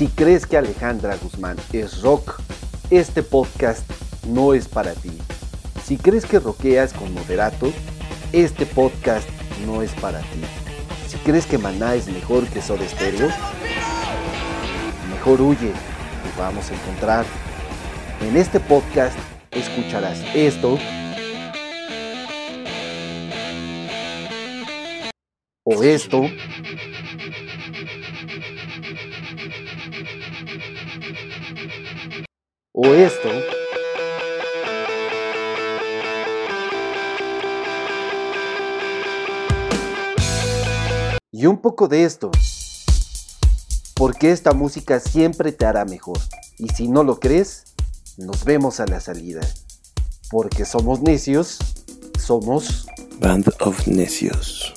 Si crees que Alejandra Guzmán es rock, este podcast no es para ti. Si crees que rockeas con moderato, este podcast no es para ti. Si crees que Maná es mejor que Soda mejor huye y vamos a encontrar. En este podcast escucharás esto o esto o esto y un poco de esto porque esta música siempre te hará mejor y si no lo crees nos vemos a la salida porque somos necios somos Band of Necios.